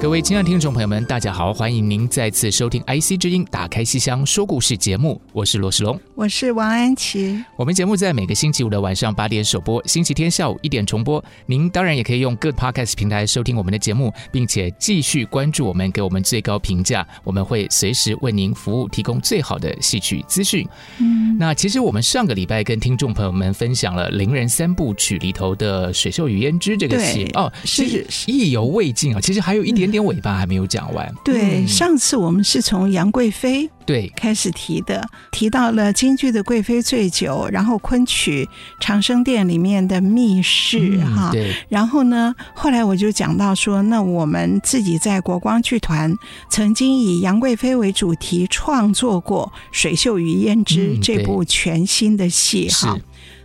各位亲爱的听众朋友们，大家好，欢迎您再次收听 IC 之音打开西厢说故事节目，我是罗世龙，我是王安琪。我们节目在每个星期五的晚上八点首播，星期天下午一点重播。您当然也可以用各 Podcast 平台收听我们的节目，并且继续关注我们，给我们最高评价。我们会随时为您服务，提供最好的戏曲资讯。嗯，那其实我们上个礼拜跟听众朋友们分享了《伶人三部曲》里头的《水袖与胭脂》这个戏哦，是意犹未尽啊。其实还有一点。点尾巴还没有讲完。对，上次我们是从杨贵妃对开始提的，提到了京剧的贵妃醉酒，然后昆曲长生殿里面的密室哈。对。然后呢，后来我就讲到说，那我们自己在国光剧团曾经以杨贵妃为主题创作过《水袖与胭脂》这部全新的戏哈。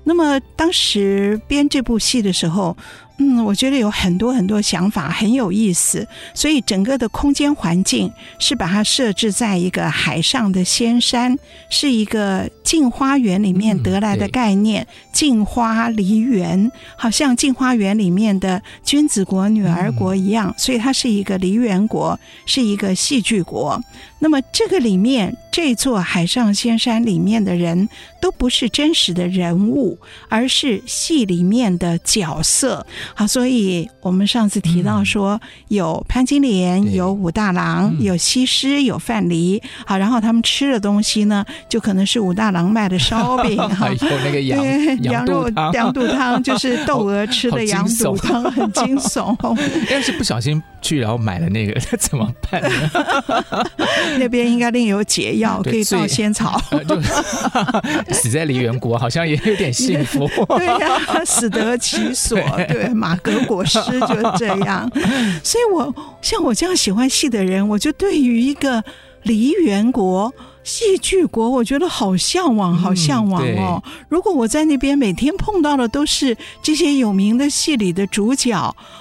那么当时编这部戏的时候。嗯，我觉得有很多很多想法，很有意思。所以整个的空间环境是把它设置在一个海上的仙山，是一个镜花园里面得来的概念。镜、嗯、花梨园，好像镜花园里面的君子国、女儿国一样，所以它是一个梨园国，是一个戏剧国。那么这个里面，这座海上仙山里面的人都不是真实的人物，而是戏里面的角色。好，所以我们上次提到说，有潘金莲，有武大郎，有西施，有范蠡。好，然后他们吃的东西呢，就可能是武大郎卖的烧饼，还，有那个羊羊肉羊肚汤，就是窦娥吃的羊肚汤，很惊悚。要是不小心去，然后买了那个，那怎么办呢？那边应该另有解药，可以做仙草。死在梨园国，好像也有点幸福。对呀、啊，死得其所。对。马革裹尸就是这样，所以我像我这样喜欢戏的人，我就对于一个梨园国。戏剧国，我觉得好向往，好向往哦！嗯、如果我在那边每天碰到的都是这些有名的戏里的主角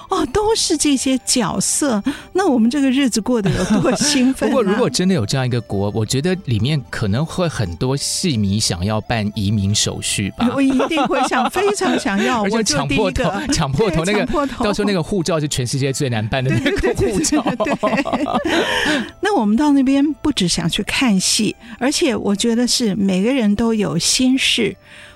哦，都是这些角色，那我们这个日子过得有多兴奋、啊？不过，如果真的有这样一个国，我觉得里面可能会很多戏迷想要办移民手续吧。我一定会想，非常想要，我就抢破头，抢破头那个，到时候那个护照是全世界最难办的那个护照。对，那我们到那边不只想去看戏。而且我觉得是每个人都有心事。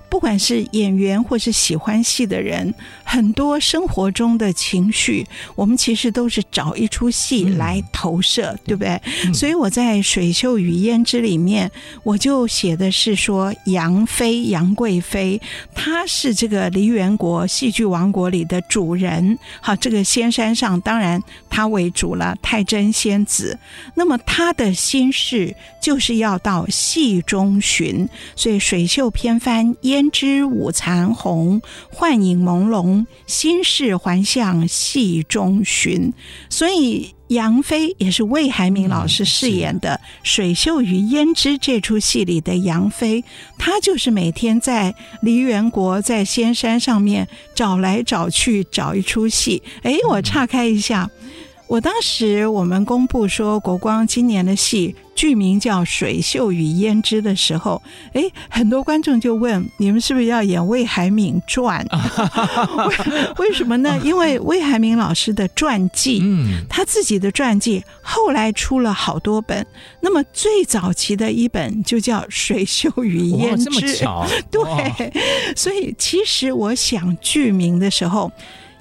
不管是演员或是喜欢戏的人，很多生活中的情绪，我们其实都是找一出戏来投射，嗯、对不对？嗯、所以我在《水袖与胭脂》里面，我就写的是说，杨妃杨贵妃，她是这个梨园国戏剧王国里的主人。好，这个仙山上当然她为主了，太真仙子。那么她的心事就是要到戏中寻，所以水袖偏翻胭。胭脂舞残红，幻影朦胧，心事还向戏中寻。所以杨妃也是魏海敏老师饰演的《水袖与胭脂》这出戏里的杨妃，她就是每天在梨园国在仙山上面找来找去找一出戏。哎，我岔开一下。我当时我们公布说国光今年的戏剧名叫《水袖与胭脂》的时候，哎，很多观众就问：你们是不是要演魏海敏传？为为什么呢？因为魏海敏老师的传记，嗯，他自己的传记后来出了好多本。那么最早期的一本就叫《水袖与胭脂》，对，所以其实我想剧名的时候。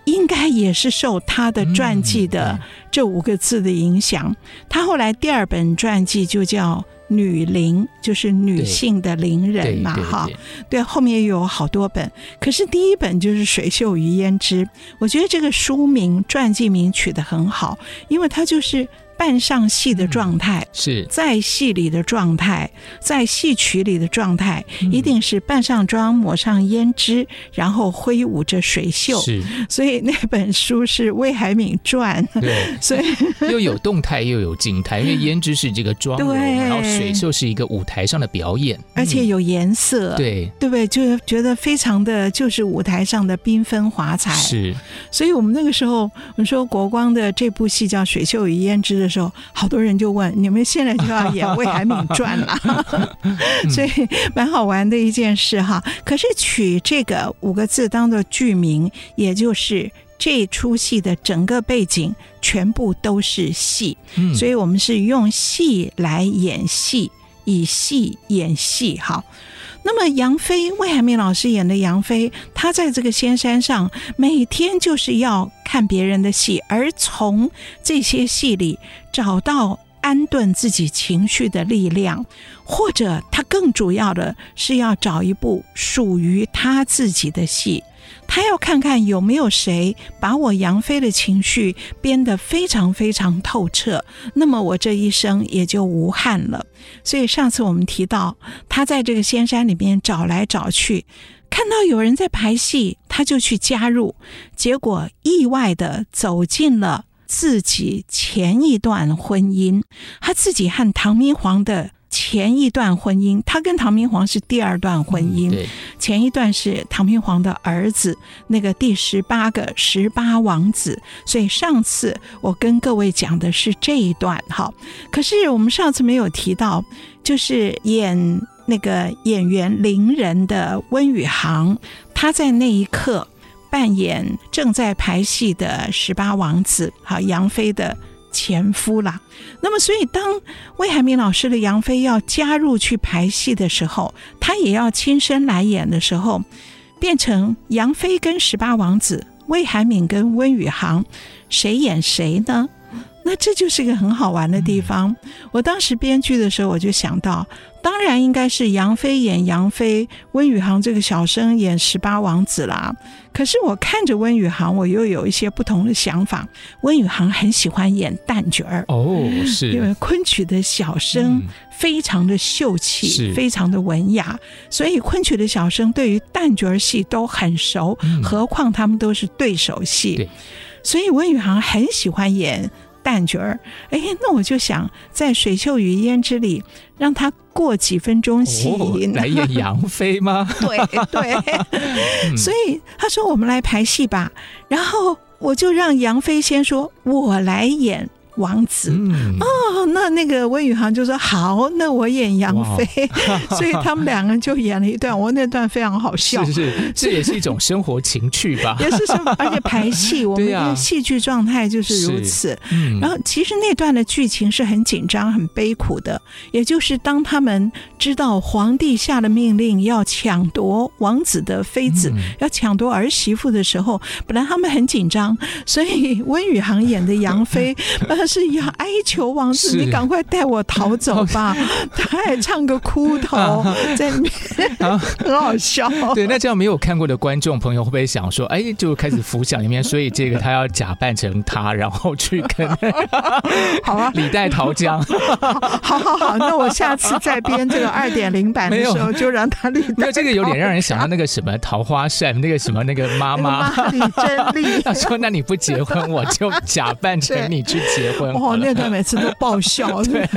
应该也是受他的传记的这五个字的影响。他后来第二本传记就叫《女伶，就是女性的伶人嘛，哈，对，后面又有好多本，可是第一本就是《水袖与胭脂》，我觉得这个书名传记名取得很好，因为它就是。扮上戏的状态、嗯、是在戏里的状态，在戏曲里的状态，嗯、一定是扮上妆、抹上胭脂，然后挥舞着水袖。是，所以那本书是《魏海敏传》。对，所以 又有动态又有静态，因为胭脂是这个妆容，对然后水袖是一个舞台上的表演，而且有颜色。嗯、对，对不对？就觉得非常的就是舞台上的缤纷华彩。是，所以我们那个时候，我们说国光的这部戏叫《水袖与胭脂》的。的时候，好多人就问：你们现在就要演《魏海敏传》了？所以蛮好玩的一件事哈。可是取这个五个字当做剧名，也就是这出戏的整个背景全部都是戏，所以我们是用戏来演戏，以戏演戏哈。那么杨飞，魏海敏老师演的杨飞，他在这个仙山上，每天就是要看别人的戏，而从这些戏里找到安顿自己情绪的力量，或者他更主要的是要找一部属于他自己的戏。他要看看有没有谁把我杨飞的情绪编得非常非常透彻，那么我这一生也就无憾了。所以上次我们提到，他在这个仙山里面找来找去，看到有人在排戏，他就去加入，结果意外地走进了自己前一段婚姻，他自己和唐明皇的。前一段婚姻，他跟唐明皇是第二段婚姻。对，前一段是唐明皇的儿子，那个第十八个十八王子。所以上次我跟各位讲的是这一段哈。可是我们上次没有提到，就是演那个演员伶人的温宇航，他在那一刻扮演正在排戏的十八王子，好，杨飞的。前夫啦，那么所以当魏海敏老师的杨飞要加入去排戏的时候，他也要亲身来演的时候，变成杨飞跟十八王子，魏海敏跟温宇航，谁演谁呢？那这就是一个很好玩的地方。我当时编剧的时候，我就想到。当然应该是杨飞演杨飞，温宇航这个小生演十八王子啦。可是我看着温宇航，我又有一些不同的想法。温宇航很喜欢演旦角儿哦，是因为昆曲的小生非常的秀气，是非常的文雅，所以昆曲的小生对于旦角儿戏都很熟，嗯、何况他们都是对手戏，对所以温宇航很喜欢演。旦角儿，哎，那我就想在《水袖与胭脂》里让他过几分钟戏，哦，来演杨飞吗？对对，所以他说我们来排戏吧，然后我就让杨飞先说，我来演。王子、嗯、哦，那那个温宇航就说好，那我演杨飞，所以他们两个人就演了一段，我那段非常好笑，是是，这也是一种生活情趣吧，也是什么，而且排戏，我们的戏剧状态就是如此。嗯、然后其实那段的剧情是很紧张、很悲苦的，也就是当他们知道皇帝下了命令要抢夺王子的妃子，嗯、要抢夺儿媳妇的时候，本来他们很紧张，所以温宇航演的杨飞。是要哀求王子，你赶快带我逃走吧！他还唱个哭头 在里面，啊、很好笑。对，那这样没有看过的观众朋友会不会想说，哎，就开始浮想里面，所以这个他要假扮成他，然后去跟 好啊，李代桃僵。好好好，那我下次再编这个二点零版的时候，就让他李代。没有这个有点让人想到那个什么桃花扇，那个什么那个妈妈李珍丽，他说：“那你不结婚，我就假扮成你去结婚。”哦，那段每次都爆笑，对，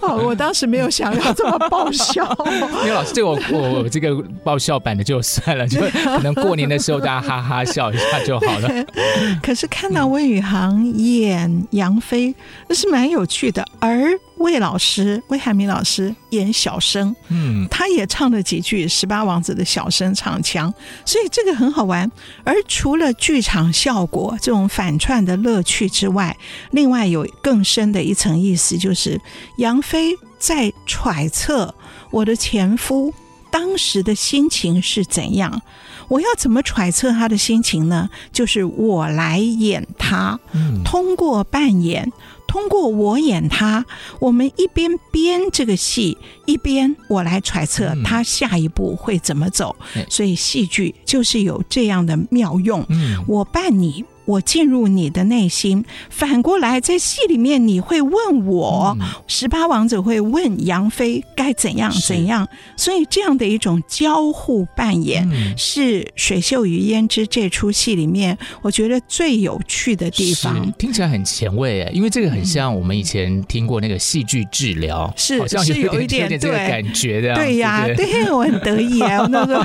我当时没有想要这么爆笑。因为老师，这个我我这个爆笑版的就算了，就可能过年的时候大家哈哈笑一下就好了。可是看到温宇航演杨飞，那是蛮有趣的，而。魏老师，魏海明老师演小生，嗯，他也唱了几句十八王子的小生唱腔，所以这个很好玩。而除了剧场效果这种反串的乐趣之外，另外有更深的一层意思，就是杨飞在揣测我的前夫当时的心情是怎样。我要怎么揣测他的心情呢？就是我来演他，通过扮演。通过我演他，我们一边编这个戏，一边我来揣测他下一步会怎么走。嗯、所以戏剧就是有这样的妙用。嗯，我扮你。我进入你的内心，反过来在戏里面你会问我，嗯、十八王子会问杨妃该怎样怎样，所以这样的一种交互扮演、嗯、是《水袖与胭脂》这出戏里面我觉得最有趣的地方。听起来很前卫哎，因为这个很像我们以前听过那个戏剧治疗，是好像有是有一点有点这个感觉的。对呀，对，对我很得意啊，那个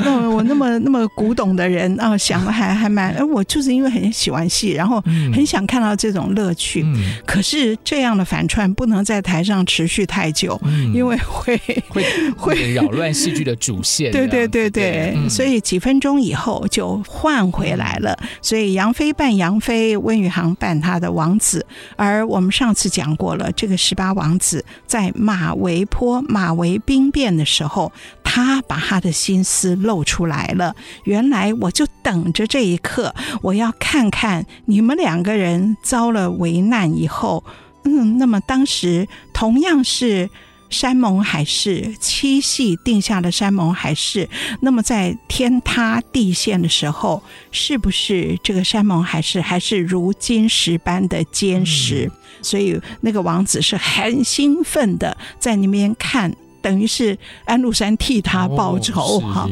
那我那么那么古董的人啊，想的还还蛮哎，我就是因为。很喜欢戏，然后很想看到这种乐趣。嗯、可是这样的反串不能在台上持续太久，嗯、因为会会 会扰乱戏剧的主线。对对对对，所以几分钟以后就换回来了。所以杨飞扮杨飞，温宇航扮他的王子。而我们上次讲过了，这个十八王子在马嵬坡马嵬兵变的时候，他把他的心思露出来了。原来我就等着这一刻，我要。看看你们两个人遭了危难以后，嗯，那么当时同样是山盟海誓，七夕定下的山盟海誓，那么在天塌地陷的时候，是不是这个山盟海誓还是如金石般的坚实？嗯、所以那个王子是很兴奋的在那边看，等于是安禄山替他报仇哈。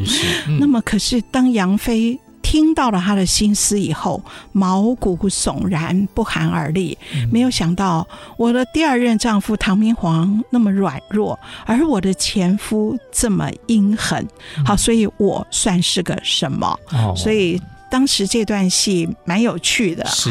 那么可是当杨妃。听到了他的心思以后，毛骨悚然，不寒而栗。没有想到我的第二任丈夫唐明皇那么软弱，而我的前夫这么阴狠。好，所以我算是个什么？所以。当时这段戏蛮有趣的，是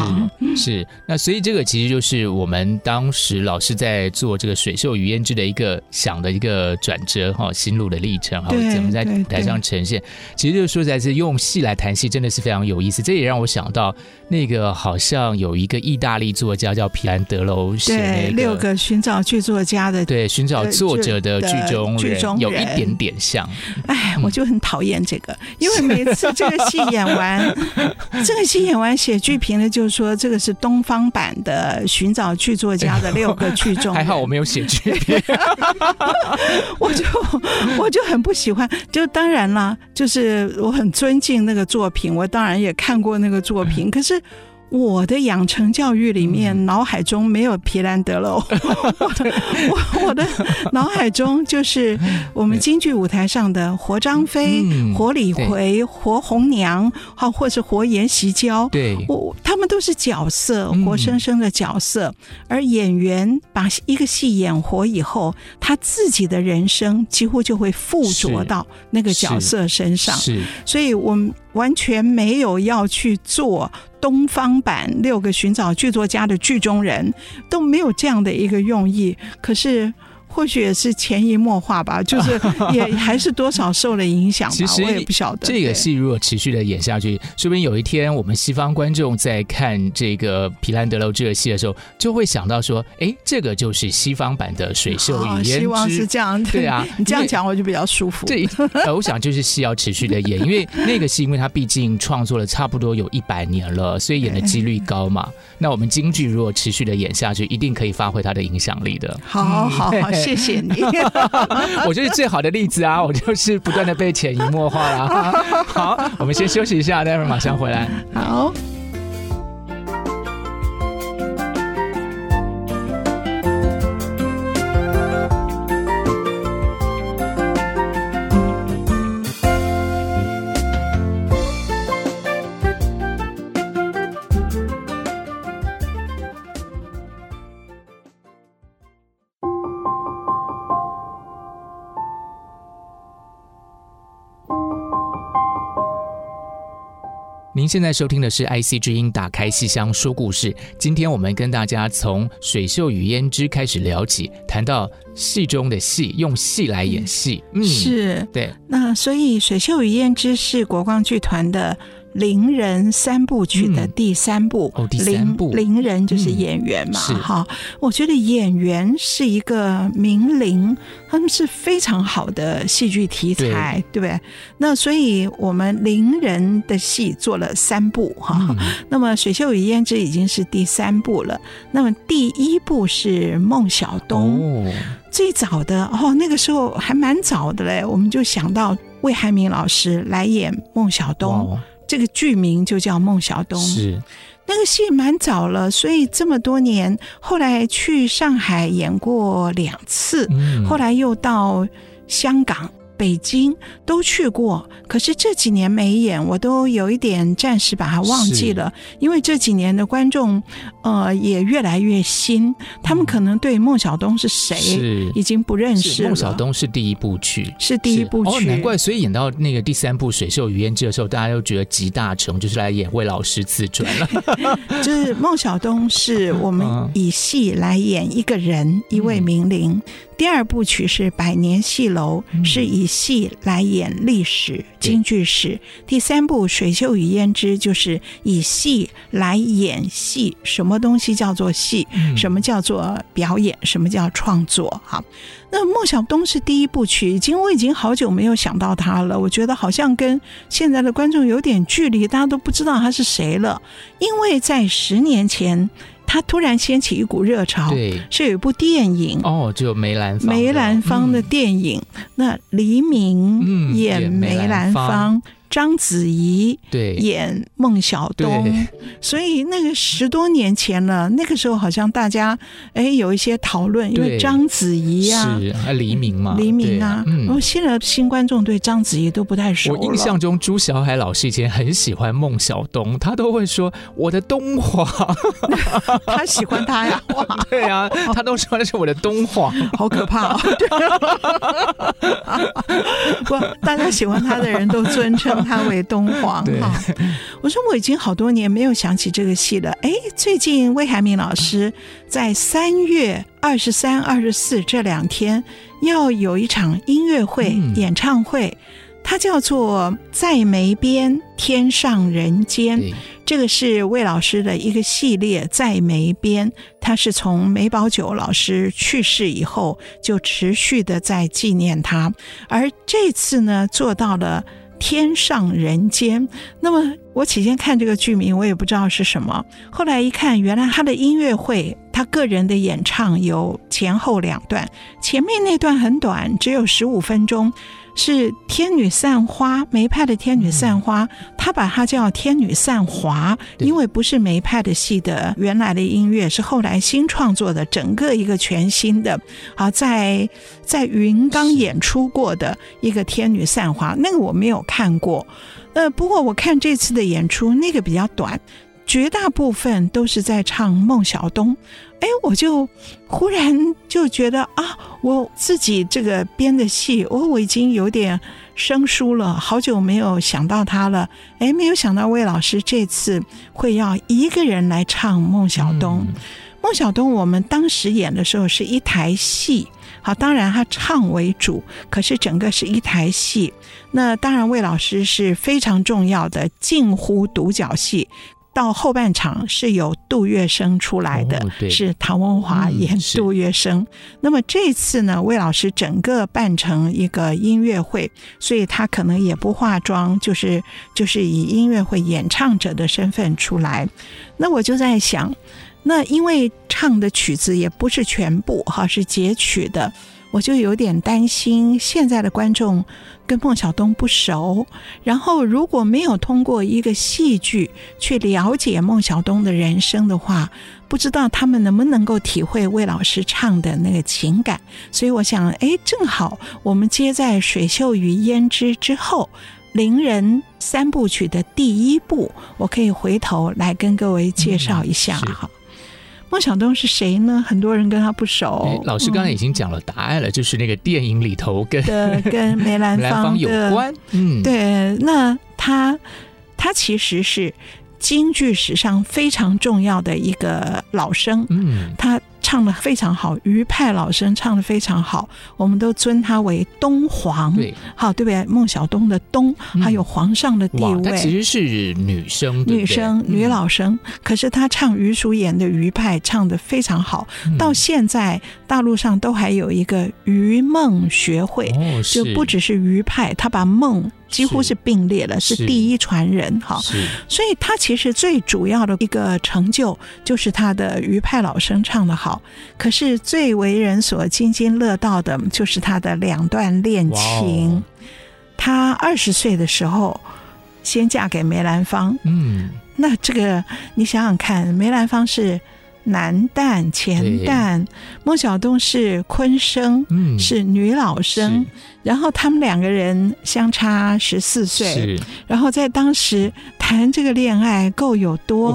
是，那所以这个其实就是我们当时老师在做这个《水袖与胭脂》的一个想的一个转折哈，心路的历程哈，怎么在台上呈现？其实就是说，在这用戏来谈戏，真的是非常有意思。这也让我想到那个好像有一个意大利作家叫皮兰德罗写那个六个寻找剧作家的，对，寻找作者的剧中人，有一点点像。哎，我就很讨厌这个，因为每次这个戏演完。这个戏演完，写剧评的就是说，这个是东方版的《寻找剧作家的六个剧中人》。还好我没有写剧评，我就我就很不喜欢。就当然啦，就是我很尊敬那个作品，我当然也看过那个作品，可是。我的养成教育里面，脑海中没有皮兰德了，我我的脑海中就是我们京剧舞台上的活张飞、活李逵、活红娘，好，或是活阎锡娇。对，我他们都是角色，活生生的角色。而演员把一个戏演活以后，他自己的人生几乎就会附着到那个角色身上。是，所以我们完全没有要去做。东方版六个寻找剧作家的剧中人都没有这样的一个用意，可是。或许也是潜移默化吧，就是也还是多少受了影响吧。其实我也不晓得。这个戏如果持续的演下去，说不定有一天我们西方观众在看这个皮兰德楼这个戏的时候，就会想到说：“哎，这个就是西方版的《水袖与胭脂》。”希望是这样。对啊，你这样讲我就比较舒服。对，我想就是戏要持续的演，因为那个戏，因为它毕竟创作了差不多有一百年了，所以演的几率高嘛。那我们京剧如果持续的演下去，一定可以发挥它的影响力的。好好好。谢谢你，我就是最好的例子啊！我就是不断的被潜移默化了。好，我们先休息一下，待会儿马上回来。好。您现在收听的是 IC 之音，打开戏箱说故事。今天我们跟大家从《水袖与胭脂》开始聊起，谈到戏中的戏，用戏来演戏。嗯，是，对。那所以《水袖与胭脂》是国光剧团的伶人三部曲的第三部，嗯、哦，第三部，伶人就是演员嘛，哈、嗯。我觉得演员是一个名伶，他们是非常好的戏剧题材，对，不对？那所以我们伶人的戏做了三部，哈、嗯。那么《水袖与胭脂》已经是第三部了。那么第一部是孟小冬，哦、最早的哦，那个时候还蛮早的嘞，我们就想到魏海敏老师来演孟小冬。这个剧名就叫孟小冬，是那个戏蛮早了，所以这么多年，后来去上海演过两次，嗯、后来又到香港。北京都去过，可是这几年没演，我都有一点暂时把它忘记了。因为这几年的观众，呃，也越来越新，他们可能对孟小冬是谁是已经不认识了。孟小冬是第一部曲，是第一部曲。哦，难怪，所以演到那个第三部《水秀与胭脂》的时候，大家都觉得集大成，就是来演魏老师自传了。就是孟小冬是我们以戏来演一个人，嗯、一位名伶。第二部曲是《百年戏楼》，是以戏来演历史、京剧史。第三部《水袖与胭脂》就是以戏来演戏。什么东西叫做戏？什么叫做表演？什么叫创作？哈，那孟小冬是第一部曲，已经我已经好久没有想到他了。我觉得好像跟现在的观众有点距离，大家都不知道他是谁了，因为在十年前。他突然掀起一股热潮，对，是有一部电影哦，就梅兰芳梅兰芳的电影，嗯、那黎明演梅兰芳。章子怡对。演孟小冬，所以那个十多年前了，那个时候好像大家哎有一些讨论，因为章子怡啊，是啊黎明嘛，黎明啊，然后现在新观众对章子怡都不太熟。我印象中朱小海老师以前很喜欢孟小冬，他都会说我的东华，他喜欢他呀，对啊，他都说那是我的东华，好可怕哦。不，大家喜欢他的人都尊称。他为东皇 哈，我说我已经好多年没有想起这个戏了。哎，最近魏海敏老师在三月二十三、二十四这两天要有一场音乐会、演唱会，它叫做《在梅边天上人间》。这个是魏老师的一个系列，《在梅边》，他是从梅葆玖老师去世以后就持续的在纪念他，而这次呢，做到了。天上人间，那么我起先看这个剧名，我也不知道是什么。后来一看，原来他的音乐会，他个人的演唱有前后两段，前面那段很短，只有十五分钟。是天女散花，梅派的天女散花，他把它叫天女散华，因为不是梅派的戏的原来的音乐，是后来新创作的，整个一个全新的，好在在云冈演出过的一个天女散花，那个我没有看过，呃，不过我看这次的演出，那个比较短。绝大部分都是在唱孟小冬，哎，我就忽然就觉得啊，我自己这个编的戏，我我已经有点生疏了，好久没有想到他了，哎，没有想到魏老师这次会要一个人来唱孟小冬。嗯、孟小冬，我们当时演的时候是一台戏，好，当然他唱为主，可是整个是一台戏。那当然，魏老师是非常重要的，近乎独角戏。到后半场是由杜月笙出来的，哦、是唐文华演杜月笙。嗯、那么这次呢，魏老师整个办成一个音乐会，所以他可能也不化妆，就是就是以音乐会演唱者的身份出来。那我就在想，那因为唱的曲子也不是全部哈，是截取的。我就有点担心，现在的观众跟孟小冬不熟，然后如果没有通过一个戏剧去了解孟小冬的人生的话，不知道他们能不能够体会魏老师唱的那个情感。所以我想，哎，正好我们接在《水袖与胭脂》之后，伶人三部曲的第一部，我可以回头来跟各位介绍一下哈。嗯孟小冬是谁呢？很多人跟他不熟。老师刚才已经讲了答案了，嗯、就是那个电影里头跟 跟梅兰芳，梅兰芳有关。嗯，对，那他他其实是京剧史上非常重要的一个老生。嗯，他。唱的非常好，余派老生唱的非常好，我们都尊他为东皇。对，好，对不对？孟小冬的东，还有皇上的地位。她其实是女生，女生，女老生。可是她唱余叔岩的余派唱的非常好，到现在大陆上都还有一个余梦学会，就不只是余派，他把孟。几乎是。并列了，是，是。第一传人哈，所以他其实最主要的一个成就就是他的余派老生唱的好，可是最为人所津津乐道的就是他的两段恋情。他二十岁的时候先嫁给梅兰芳，嗯，那这个你想想看，梅兰芳是。男旦、前旦，孟小冬是昆生，嗯，是女老生，然后他们两个人相差十四岁，然后在当时谈这个恋爱够有多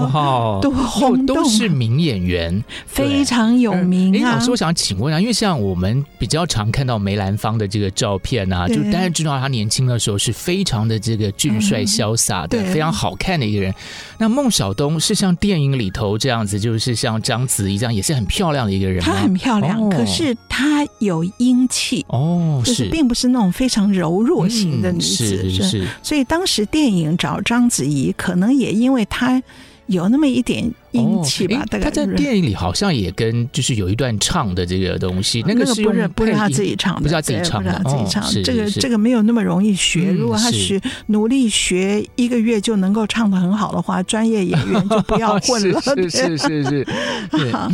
多轰动，都是名演员，非常有名啊。老师，我想请问啊，因为像我们比较常看到梅兰芳的这个照片啊，就大家知道他年轻的时候是非常的这个俊帅潇洒的，非常好看的一个人。那孟小冬是像电影里头这样子，就是像。章子怡这样也是很漂亮的一个人，她很漂亮，哦、可是她有英气哦，就是。并不是那种非常柔弱型的女子，是，是，所以当时电影找章子怡，可能也因为他。有那么一点英气吧？大概、哦、他在电影里好像也跟就是有一段唱的这个东西，那个是不是不是他自己唱的？不是他自己唱的，自己唱。这个这个没有那么容易学。如果他学努力学一个月就能够唱的很好的话，专业演员就不要 混了。是是是是。好，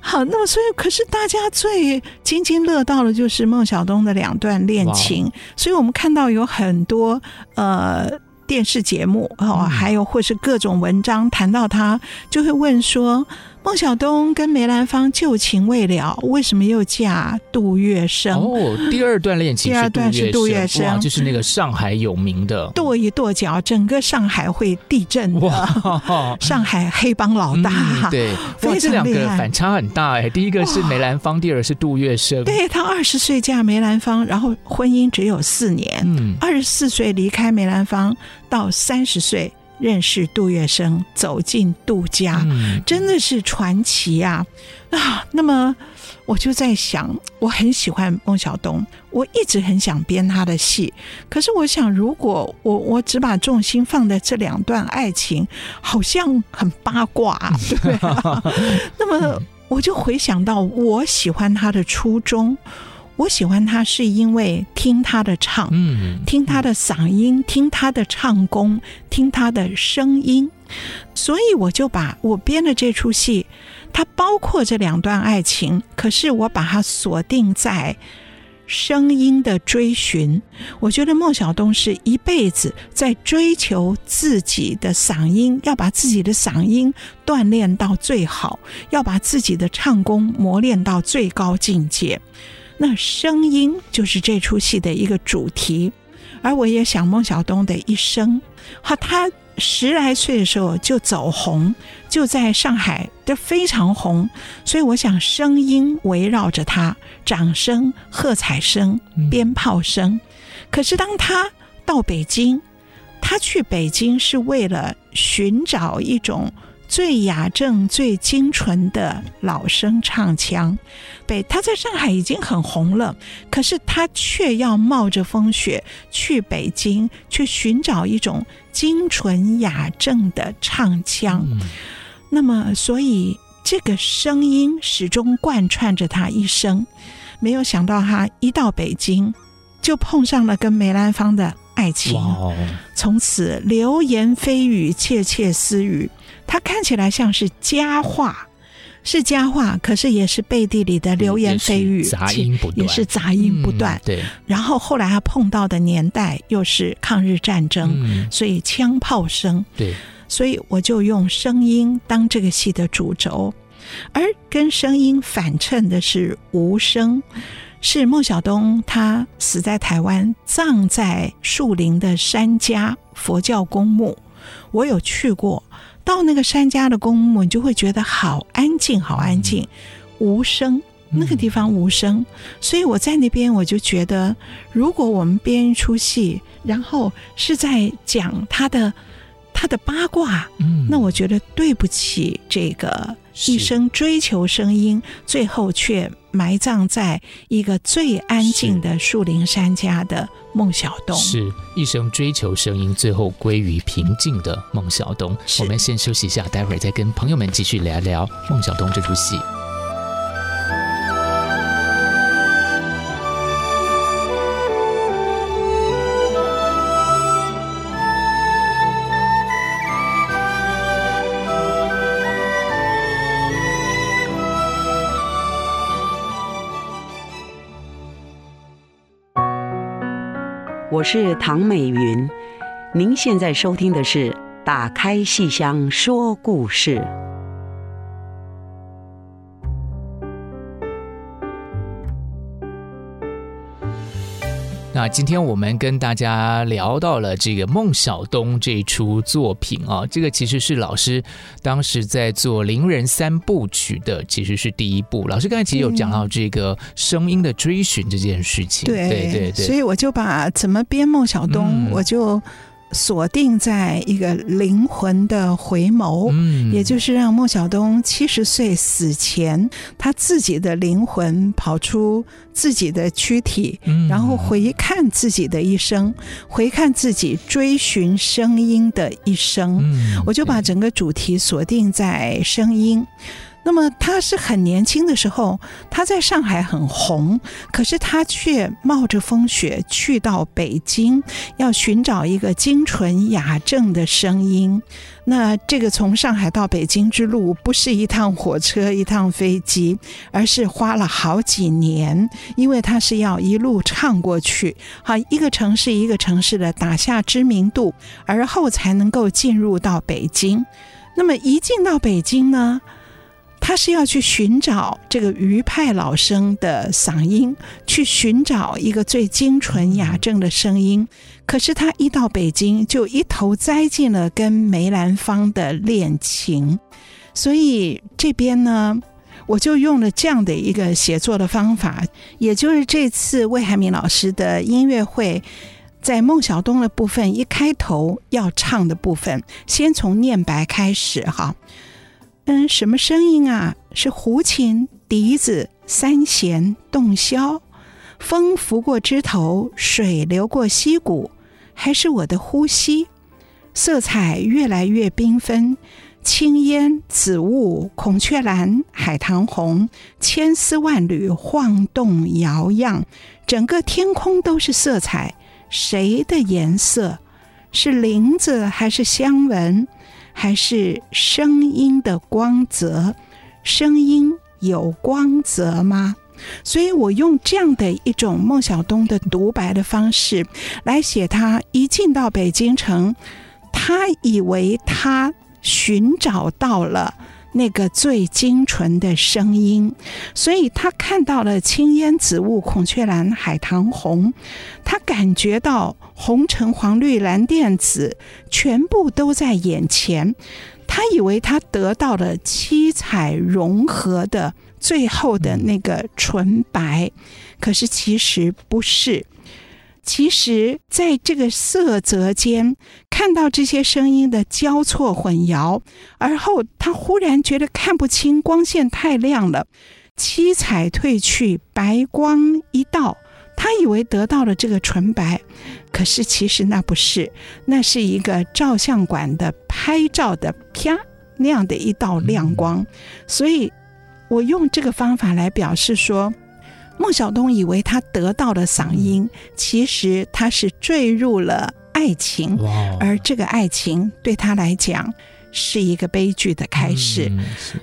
好，那么所以，可是大家最津津乐道的就是孟小冬的两段恋情，所以我们看到有很多呃。电视节目哦，还有或是各种文章谈到他，就会问说。孟小冬跟梅兰芳旧情未了，为什么又嫁杜月笙？哦，第二段恋情，第二段是杜月笙，就是那个上海有名的，跺一跺脚，整个上海会地震的，哇。上海黑帮老大，嗯、对，非常厉害，反差很大哎。第一个是梅兰芳，第二是杜月笙。对，他二十岁嫁梅兰芳，然后婚姻只有四年，嗯，二十四岁离开梅兰芳，到三十岁。认识杜月笙，走进杜家，嗯、真的是传奇啊！啊，那么我就在想，我很喜欢孟小冬，我一直很想编他的戏。可是我想，如果我我只把重心放在这两段爱情，好像很八卦，对啊。那么我就回想到我喜欢他的初衷。我喜欢他是因为听他的唱，嗯，听他的嗓音，听他的唱功，听他的声音，所以我就把我编的这出戏，它包括这两段爱情，可是我把它锁定在声音的追寻。我觉得孟小冬是一辈子在追求自己的嗓音，要把自己的嗓音锻炼到最好，要把自己的唱功磨练到最高境界。那声音就是这出戏的一个主题，而我也想孟小冬的一生，哈，他十来岁的时候就走红，就在上海就非常红，所以我想声音围绕着他，掌声、喝彩声、鞭炮声。可是当他到北京，他去北京是为了寻找一种。最雅正、最精纯的老生唱腔，对，他在上海已经很红了，可是他却要冒着风雪去北京，去寻找一种精纯雅正的唱腔。嗯、那么，所以这个声音始终贯穿着他一生。没有想到，他一到北京，就碰上了跟梅兰芳的爱情，从此流言蜚语、窃窃私语。他看起来像是佳话，是佳话，可是也是背地里的流言蜚语，杂音不断，也是杂音不断。嗯、对，然后后来他碰到的年代又是抗日战争，嗯、所以枪炮声。对，所以我就用声音当这个戏的主轴，而跟声音反衬的是无声，是孟小冬他死在台湾，葬在树林的山家佛教公墓，我有去过。到那个山家的公墓，你就会觉得好安静，好安静，无声。那个地方无声，所以我在那边，我就觉得，如果我们编一出戏，然后是在讲他的他的八卦，嗯，那我觉得对不起这个一生追求声音，最后却埋葬在一个最安静的树林山家的孟小冬。是一生追求声音，最后归于平静的孟小冬。我们先休息一下，待会儿再跟朋友们继续聊聊孟小冬这出戏。我是唐美云，您现在收听的是《打开戏箱说故事》。那今天我们跟大家聊到了这个孟小冬这出作品啊，这个其实是老师当时在做伶人三部曲的，其实是第一部。老师刚才其实有讲到这个声音的追寻这件事情，对对对对，所以我就把怎么编孟小冬，嗯、我就。锁定在一个灵魂的回眸，嗯，也就是让孟小冬七十岁死前，他自己的灵魂跑出自己的躯体，嗯，然后回看自己的一生，回看自己追寻声音的一生，嗯，我就把整个主题锁定在声音。那么他是很年轻的时候，他在上海很红，可是他却冒着风雪去到北京，要寻找一个精纯雅正的声音。那这个从上海到北京之路，不是一趟火车、一趟飞机，而是花了好几年，因为他是要一路唱过去，好，一个城市一个城市的打下知名度，而后才能够进入到北京。那么一进到北京呢，他是要去寻找这个余派老生的嗓音，去寻找一个最精纯雅正的声音。可是他一到北京，就一头栽进了跟梅兰芳的恋情。所以这边呢，我就用了这样的一个写作的方法，也就是这次魏海敏老师的音乐会，在孟小冬的部分一开头要唱的部分，先从念白开始哈。嗯，什么声音啊？是胡琴、笛子、三弦、洞箫，风拂过枝头，水流过溪谷，还是我的呼吸？色彩越来越缤纷，青烟、紫雾、孔雀蓝、海棠红，千丝万缕晃动摇漾，整个天空都是色彩。谁的颜色？是林子还是香闻？还是声音的光泽，声音有光泽吗？所以我用这样的一种孟小冬的独白的方式来写他一进到北京城，他以为他寻找到了。那个最精纯的声音，所以他看到了青烟紫雾、孔雀蓝、海棠红，他感觉到红橙黄绿蓝靛紫全部都在眼前，他以为他得到了七彩融合的最后的那个纯白，可是其实不是。其实，在这个色泽间看到这些声音的交错混淆，而后他忽然觉得看不清，光线太亮了，七彩褪去，白光一道，他以为得到了这个纯白，可是其实那不是，那是一个照相馆的拍照的啪那样的一道亮光，所以我用这个方法来表示说。孟小冬以为他得到了嗓音，其实他是坠入了爱情，而这个爱情对他来讲是一个悲剧的开始。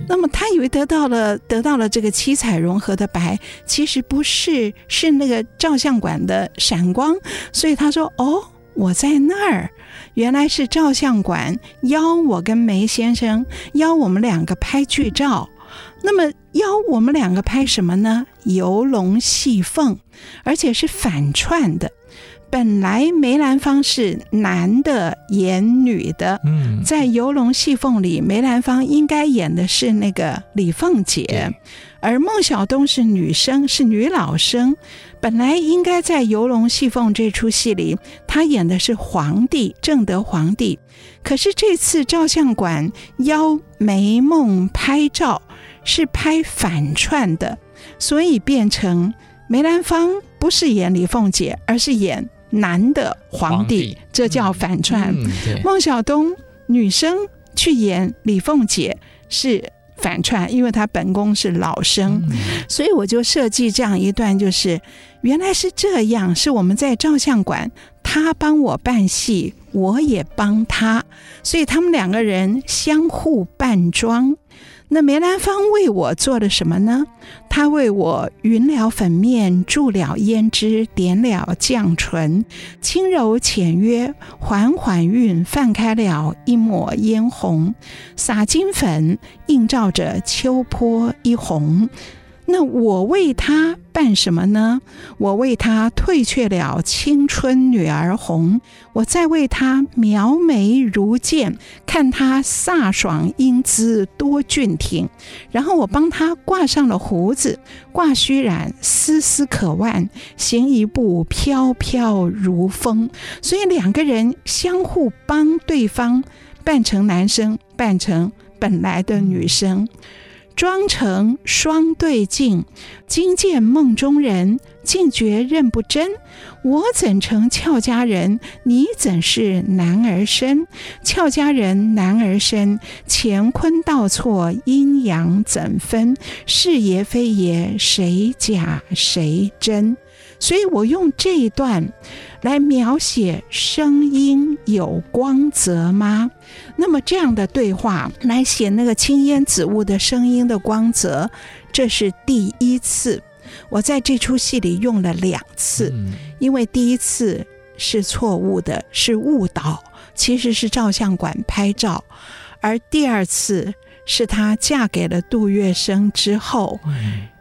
那么他以为得到了得到了这个七彩融合的白，其实不是，是那个照相馆的闪光。所以他说：“哦，我在那儿，原来是照相馆邀我跟梅先生，邀我们两个拍剧照。”那么邀我们两个拍什么呢？游龙戏凤，而且是反串的。本来梅兰芳是男的演女的，嗯，在《游龙戏凤》里，梅兰芳应该演的是那个李凤姐，而孟小冬是女生，是女老生。本来应该在《游龙戏凤》这出戏里，她演的是皇帝，正德皇帝。可是这次照相馆邀梅梦拍照，是拍反串的，所以变成梅兰芳不是演李凤姐，而是演。男的皇帝，这叫反串。嗯嗯、孟小冬女生去演李凤姐是反串，因为她本宫是老生，嗯、所以我就设计这样一段，就是原来是这样，是我们在照相馆，他帮我扮戏，我也帮他，所以他们两个人相互扮装。那梅兰芳为我做了什么呢？他为我匀了粉面，注了胭脂，点了绛唇，轻柔浅约，缓缓晕，泛开了一抹嫣红，洒金粉，映照着秋波一红。那我为他办什么呢？我为他褪却了青春女儿红，我再为他描眉如剑，看他飒爽英姿多俊挺。然后我帮他挂上了胡子，挂须髯丝丝可挽，行一步飘飘如风。所以两个人相互帮对方扮成男生，扮成本来的女生。妆成双对镜，惊见梦中人，竟觉认不真。我怎成俏佳人？你怎是男儿身？俏佳人，男儿身，乾坤倒错，阴阳怎分？是也非也，谁假谁真？所以我用这一段来描写声音有光泽吗？那么这样的对话来写那个青烟紫雾的声音的光泽，这是第一次。我在这出戏里用了两次，因为第一次是错误的，是误导，其实是照相馆拍照，而第二次是她嫁给了杜月笙之后，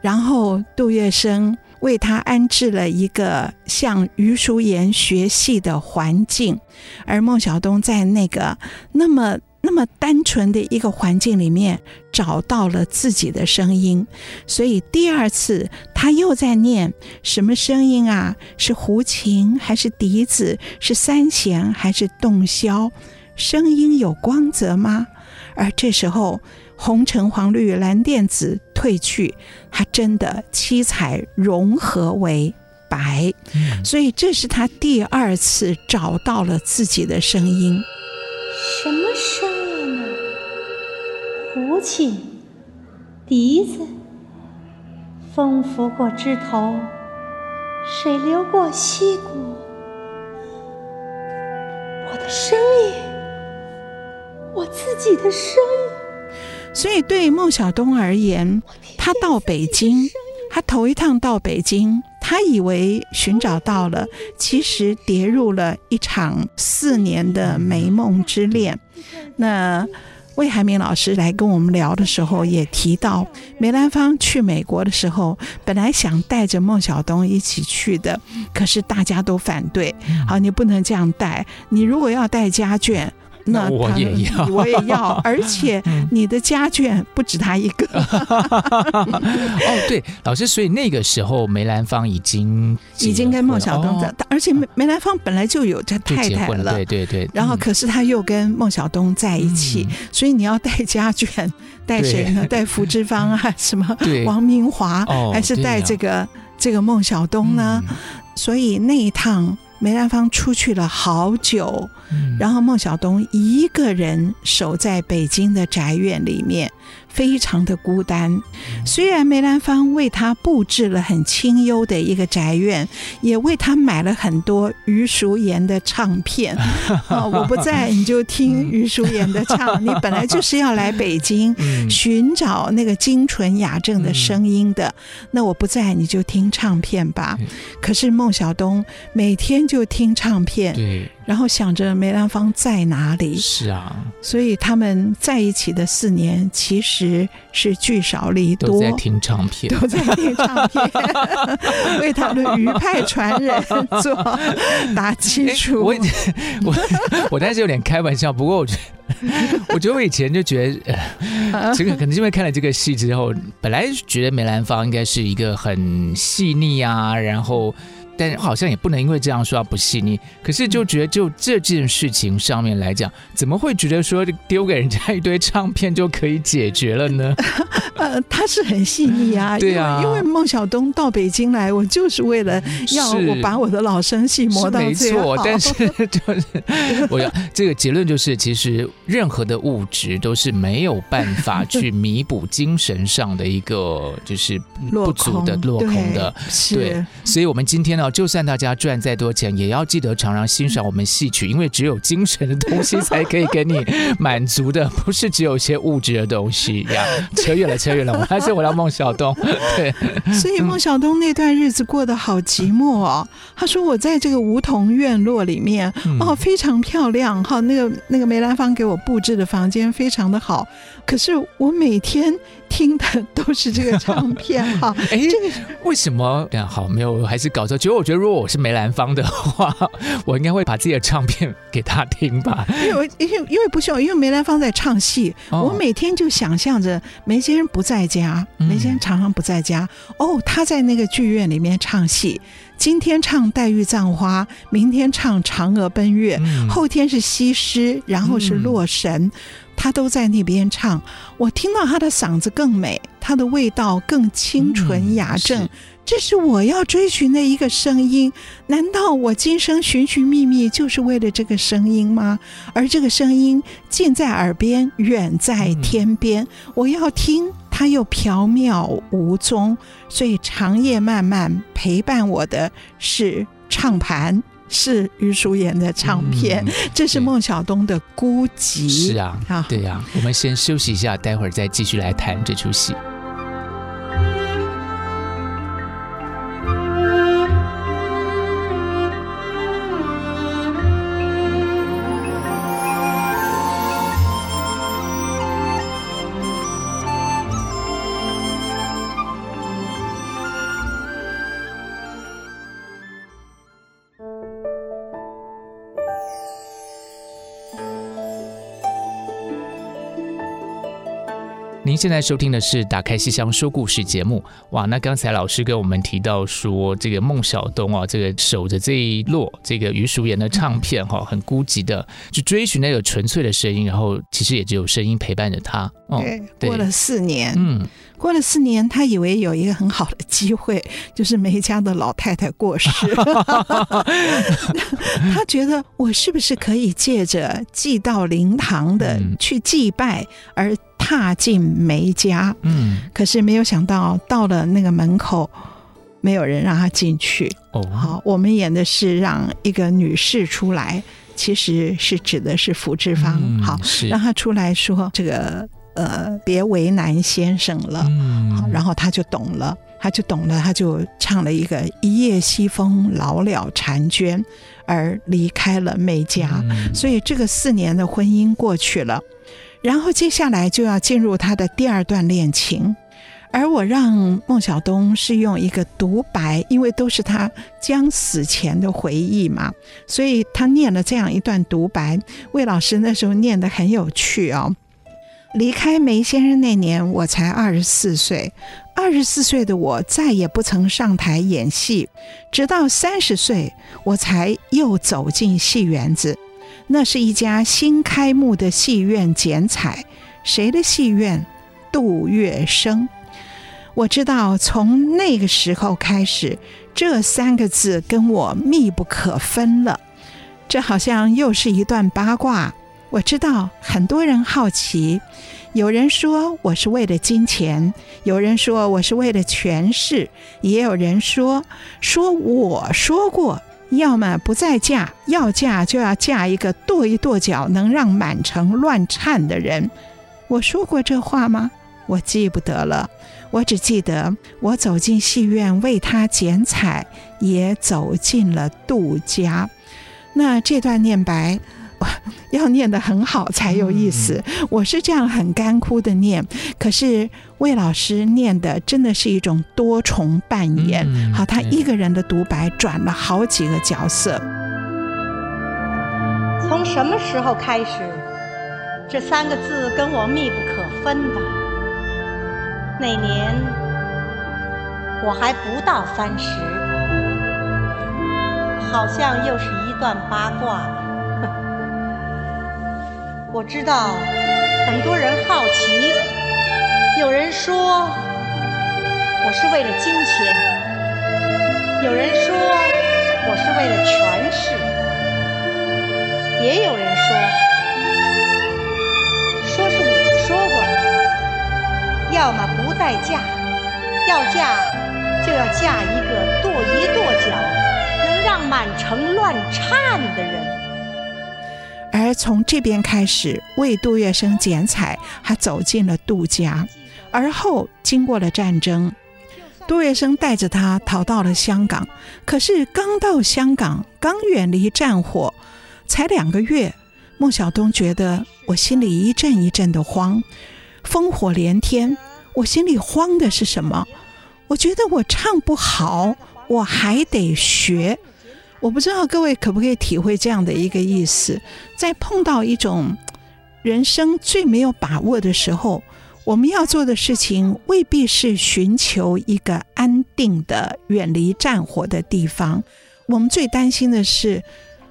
然后杜月笙。为他安置了一个向余淑妍学戏的环境，而孟小冬在那个那么那么单纯的一个环境里面找到了自己的声音，所以第二次他又在念什么声音啊？是胡琴还是笛子？是三弦还是洞箫？声音有光泽吗？而这时候。红橙黄绿蓝靛紫褪去，它真的七彩融合为白，嗯、所以这是他第二次找到了自己的声音。什么声音呢？胡琴、笛子，风拂过枝头，水流过溪谷。我的声音，我自己的声音。所以，对孟小冬而言，他到北京，他头一趟到北京，他以为寻找到了，其实跌入了一场四年的美梦之恋。那魏海明老师来跟我们聊的时候，也提到梅兰芳去美国的时候，本来想带着孟小冬一起去的，可是大家都反对。好，你不能这样带，你如果要带家眷。那我也要，我也要，而且你的家眷不止他一个。哦，对，老师，所以那个时候梅兰芳已经已经跟孟小冬在，哦、而且梅梅兰芳本来就有这太太了，对对对。然后，可是他又跟孟小冬在一起，嗯、所以你要带家眷，带谁呢？带福芝芳啊，什么王明华，哦、还是带这个、啊、这个孟小冬呢？嗯、所以那一趟。梅兰芳出去了好久，然后孟小冬一个人守在北京的宅院里面。非常的孤单，虽然梅兰芳为他布置了很清幽的一个宅院，也为他买了很多余淑妍的唱片。啊，我不在，你就听余淑妍的唱。你本来就是要来北京寻找那个精纯雅正的声音的，那我不在，你就听唱片吧。可是孟小冬每天就听唱片。然后想着梅兰芳在哪里。是啊，所以他们在一起的四年其实是聚少离多，都在听唱片，都在听唱片，为他的余派传人做打基础。我 我我当时有点开玩笑，不过我觉得，我觉得我以前就觉得，呃，这个可能是因为看了这个戏之后，本来觉得梅兰芳应该是一个很细腻啊，然后。但好像也不能因为这样说他不细腻，可是就觉得就这件事情上面来讲，怎么会觉得说丢给人家一堆唱片就可以解决了呢？呃，他是很细腻啊，对啊，因为孟小冬到北京来，我就是为了要我把我的老生戏磨到最好。没错，但是 就是我要这个结论就是，其实任何的物质都是没有办法去弥补精神上的一个就是不足的落空的，对，所以我们今天呢。就算大家赚再多钱，也要记得常常欣赏我们戏曲，因为只有精神的东西才可以给你 满足的，不是只有一些物质的东西呀。扯远了，扯远了，我还是回到孟小冬。对，所以孟小冬那段日子过得好寂寞哦。他说：“我在这个梧桐院落里面，哦，非常漂亮哈，那个那个梅兰芳给我布置的房间非常的好，可是我每天。”听的都是这个唱片哈，哎，这个为什么？这样好，没有，还是搞错。其实我觉得，如果我是梅兰芳的话，我应该会把自己的唱片给他听吧。因为，因为，因为不需要，因为梅兰芳在唱戏，哦、我每天就想象着梅先生不在家，梅先生常常不在家。嗯、哦，他在那个剧院里面唱戏，今天唱《黛玉葬花》，明天唱《嫦娥奔月》，嗯、后天是西施，然后是洛神。嗯他都在那边唱，我听到他的嗓子更美，他的味道更清纯雅正，这是我要追寻的一个声音。难道我今生寻寻觅觅就是为了这个声音吗？而这个声音近在耳边，远在天边，嗯、我要听，它又飘渺无踪，所以长夜漫漫陪伴我的是唱盘。是于淑妍的唱片，嗯、这是孟小冬的孤寂。是啊，好对呀、啊，我们先休息一下，待会儿再继续来谈这出戏。您现在收听的是《打开西厢说故事》节目。哇，那刚才老师跟我们提到说，这个孟小冬啊，这个守着这一摞这个余淑妍的唱片哈，很孤寂的，去追寻那个纯粹的声音，然后其实也只有声音陪伴着他。哦，对，过了四年，嗯，过了四年，他以为有一个很好的机会，就是梅家的老太太过世，他觉得我是不是可以借着祭到灵堂的去祭拜而。踏进梅家，嗯，可是没有想到到了那个门口，没有人让他进去。哦，好，我们演的是让一个女士出来，其实是指的是福志芳。嗯、好，是让她出来说这个呃，别为难先生了。嗯，好，然后他就懂了，他就懂了，他就唱了一个一夜西风老了婵娟，而离开了梅家。嗯、所以这个四年的婚姻过去了。然后接下来就要进入他的第二段恋情，而我让孟小冬是用一个独白，因为都是他将死前的回忆嘛，所以他念了这样一段独白。魏老师那时候念得很有趣哦。离开梅先生那年，我才二十四岁，二十四岁的我再也不曾上台演戏，直到三十岁，我才又走进戏园子。那是一家新开幕的戏院剪彩，谁的戏院？杜月笙。我知道，从那个时候开始，这三个字跟我密不可分了。这好像又是一段八卦。我知道很多人好奇，有人说我是为了金钱，有人说我是为了权势，也有人说说我说过。要么不再嫁，要嫁就要嫁一个跺一跺脚能让满城乱颤的人。我说过这话吗？我记不得了。我只记得我走进戏院为他剪彩，也走进了杜家。那这段念白。要念得很好才有意思。我是这样很干枯的念，可是魏老师念的真的是一种多重扮演。好，他一个人的独白转了好几个角色。从什么时候开始，这三个字跟我密不可分的？那年我还不到三十，好像又是一段八卦。我知道很多人好奇，有人说我是为了金钱，有人说我是为了权势，也有人说说是我说过的，要么不再嫁，要嫁就要嫁一个跺一跺脚能让满城乱颤的人。而从这边开始为杜月笙剪彩，他走进了杜家。而后经过了战争，杜月笙带着他逃到了香港。可是刚到香港，刚远离战火，才两个月，孟小冬觉得我心里一阵一阵的慌，烽火连天。我心里慌的是什么？我觉得我唱不好，我还得学。我不知道各位可不可以体会这样的一个意思，在碰到一种人生最没有把握的时候，我们要做的事情未必是寻求一个安定的、远离战火的地方。我们最担心的是，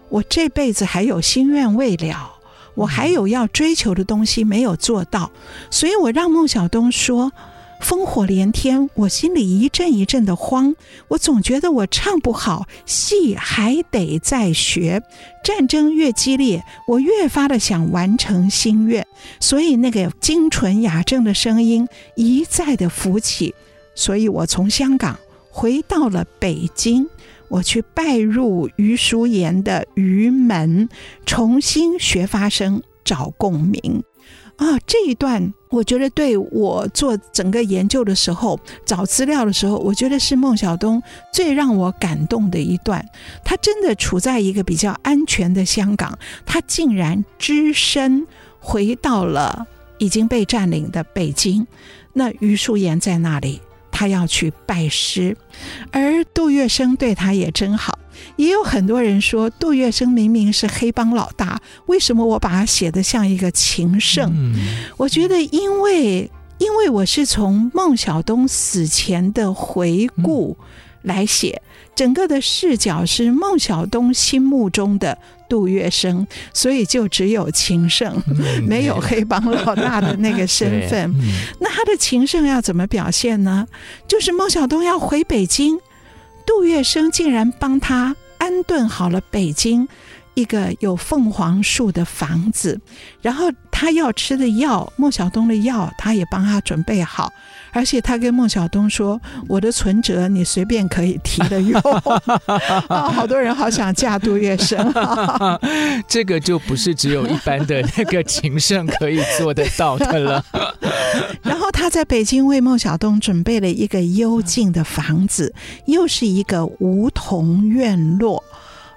我这辈子还有心愿未了，我还有要追求的东西没有做到，所以我让孟小冬说。烽火连天，我心里一阵一阵的慌。我总觉得我唱不好，戏还得再学。战争越激烈，我越发的想完成心愿，所以那个精纯雅正的声音一再的浮起。所以我从香港回到了北京，我去拜入余淑妍的余门，重新学发声，找共鸣。啊，这一段我觉得对我做整个研究的时候，找资料的时候，我觉得是孟小冬最让我感动的一段。他真的处在一个比较安全的香港，他竟然只身回到了已经被占领的北京。那余淑妍在那里，他要去拜师，而杜月笙对他也真好。也有很多人说，杜月笙明明是黑帮老大，为什么我把他写得像一个情圣？嗯、我觉得，因为因为我是从孟小冬死前的回顾来写，嗯、整个的视角是孟小冬心目中的杜月笙，所以就只有情圣，嗯、没有黑帮老大的那个身份。嗯、那他的情圣要怎么表现呢？就是孟小冬要回北京。杜月笙竟然帮他安顿好了北京一个有凤凰树的房子，然后他要吃的药，莫晓东的药，他也帮他准备好，而且他跟孟小冬说：“我的存折你随便可以提的用。”啊，好多人好想嫁杜月笙，这个就不是只有一般的那个情圣可以做得到的了。然后他在北京为孟小冬准备了一个幽静的房子，又是一个梧桐院落。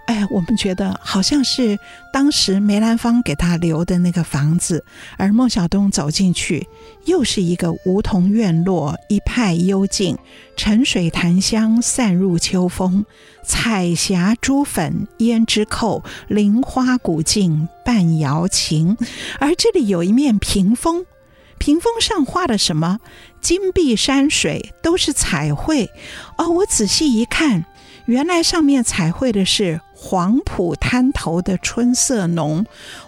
哎，我们觉得好像是当时梅兰芳给他留的那个房子，而孟小冬走进去，又是一个梧桐院落，一派幽静，沉水檀香散入秋风，彩霞珠粉胭脂扣，菱花古镜半瑶琴。而这里有一面屏风。屏风上画的什么？金碧山水都是彩绘哦。我仔细一看，原来上面彩绘的是黄浦滩头的春色浓。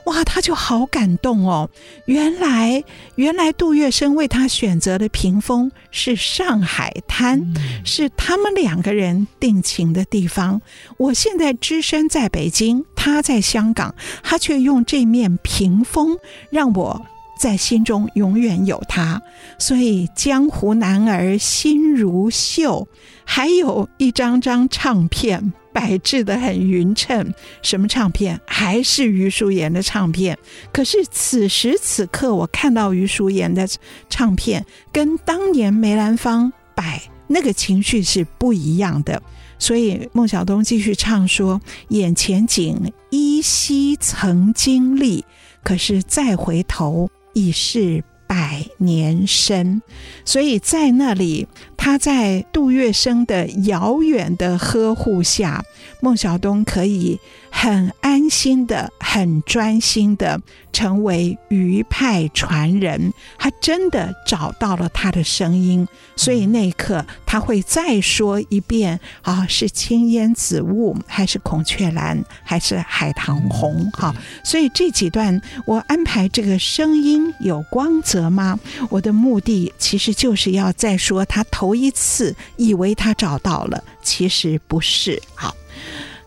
哇，他就好感动哦。原来，原来杜月笙为他选择的屏风是上海滩，是他们两个人定情的地方。我现在只身在北京，他在香港，他却用这面屏风让我。在心中永远有他，所以江湖男儿心如绣，还有一张张唱片摆置得很匀称。什么唱片？还是余淑妍的唱片。可是此时此刻，我看到余淑妍的唱片，跟当年梅兰芳摆那个情绪是不一样的。所以孟小冬继续唱说：“眼前景依稀曾经历，可是再回头已是。”百年身，所以在那里，他在杜月笙的遥远的呵护下，孟小冬可以很安心的、很专心的成为余派传人。他真的找到了他的声音，所以那一刻他会再说一遍：啊，是青烟紫雾，还是孔雀蓝，还是海棠红？哈，所以这几段我安排这个声音有光泽吗？我的目的其实就是要再说，他头头一次以为他找到了，其实不是。好，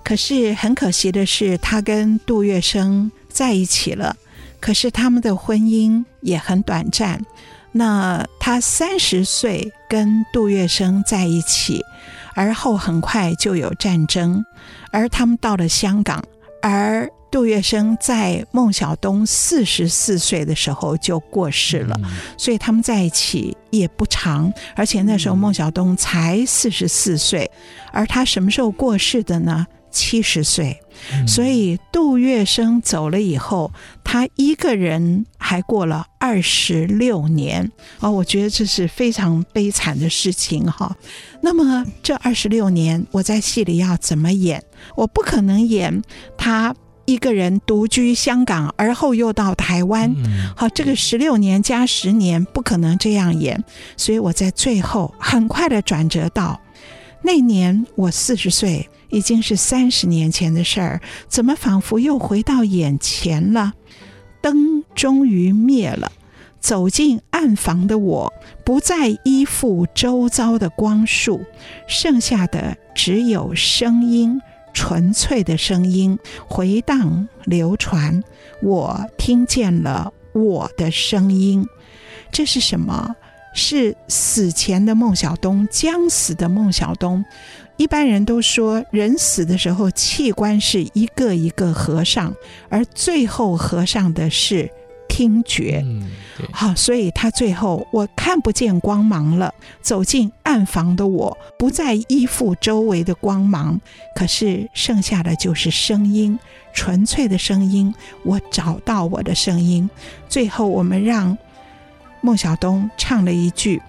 可是很可惜的是，他跟杜月笙在一起了，可是他们的婚姻也很短暂。那他三十岁跟杜月笙在一起，而后很快就有战争，而他们到了香港，而。杜月笙在孟小冬四十四岁的时候就过世了，嗯，所以他们在一起也不长，而且那时候孟小冬才四十四岁，而他什么时候过世的呢？七十岁，所以杜月笙走了以后，他一个人还过了二十六年啊，我觉得这是非常悲惨的事情哈。那么这二十六年，我在戏里要怎么演？我不可能演他。一个人独居香港，而后又到台湾，好，这个十六年加十年不可能这样演，所以我在最后很快的转折到那年我四十岁，已经是三十年前的事儿，怎么仿佛又回到眼前了？灯终于灭了，走进暗房的我，不再依附周遭的光束，剩下的只有声音。纯粹的声音回荡流传，我听见了我的声音。这是什么？是死前的孟小冬，将死的孟小冬。一般人都说，人死的时候器官是一个一个合上，而最后合上的是。听觉，好，所以他最后我看不见光芒了。走进暗房的我，不再依附周围的光芒，可是剩下的就是声音，纯粹的声音。我找到我的声音。最后，我们让孟小冬唱了一句，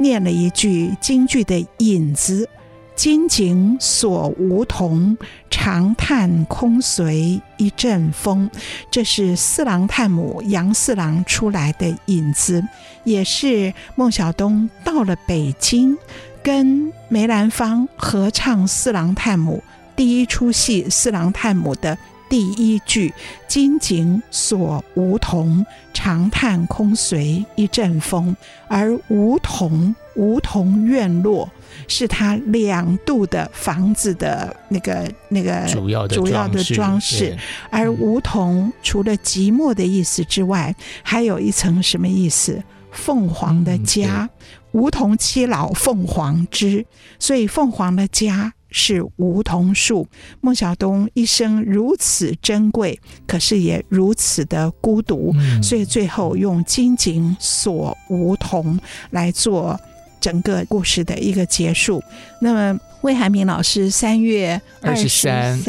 念了一句京剧的引子。金井锁梧桐，长叹空随一阵风。这是四郎探母杨四郎出来的引子，也是孟小冬到了北京，跟梅兰芳合唱四郎探母第一出戏《四郎探母》的第一句：“金井锁梧桐，长叹空随一阵风。”而梧桐，梧桐院落。是他两度的房子的那个那个主要的主要的装饰，而梧桐除了寂寞的意思之外，还有一层什么意思？凤凰的家，梧桐七老凤凰枝，所以凤凰的家是梧桐树。孟小冬一生如此珍贵，可是也如此的孤独，所以最后用金井锁梧桐来做。整个故事的一个结束。那么，魏海敏老师三月二十三、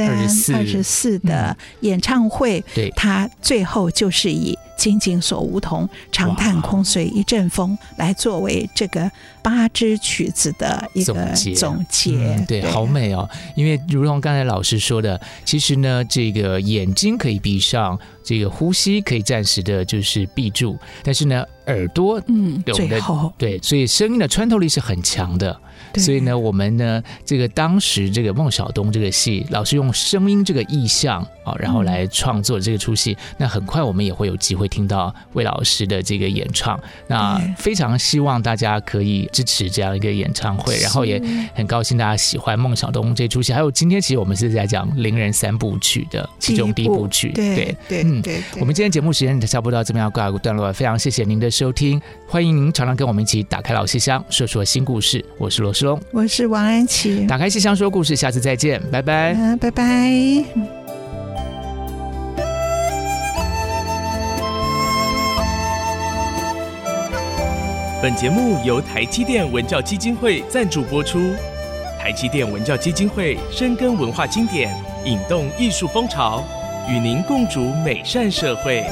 二十四的演唱会，对，他最后就是以“金井锁梧桐，长叹空随一阵风”来作为这个八支曲子的一个总结。总结、嗯，对，好美哦！因为如同刚才老师说的，其实呢，这个眼睛可以闭上，这个呼吸可以暂时的就是闭住，但是呢，耳朵，嗯，最后，对，所以声音的穿透力是很强的。所以呢，我们呢，这个当时这个孟小冬这个戏，老师用声音这个意象啊，然后来创作这个出戏。那很快我们也会有机会听到魏老师的这个演唱。那非常希望大家可以支持这样一个演唱会，然后也很高兴大家喜欢孟小冬这出戏。还有今天其实我们是在讲伶人三部曲的其中第一部曲。对对对，嗯，我们今天节目时间差不多到这边要告一个段落，非常谢谢您的收听，欢迎您常常跟我们一起打开老戏箱，说说新故事。我是罗世龙，我是王安琪，打开戏箱说故事，下次再见，拜拜，啊、拜拜。本节目由台积电文教基金会赞助播出。台积电文教基金会深耕文化经典，引动艺术风潮，与您共筑美善社会。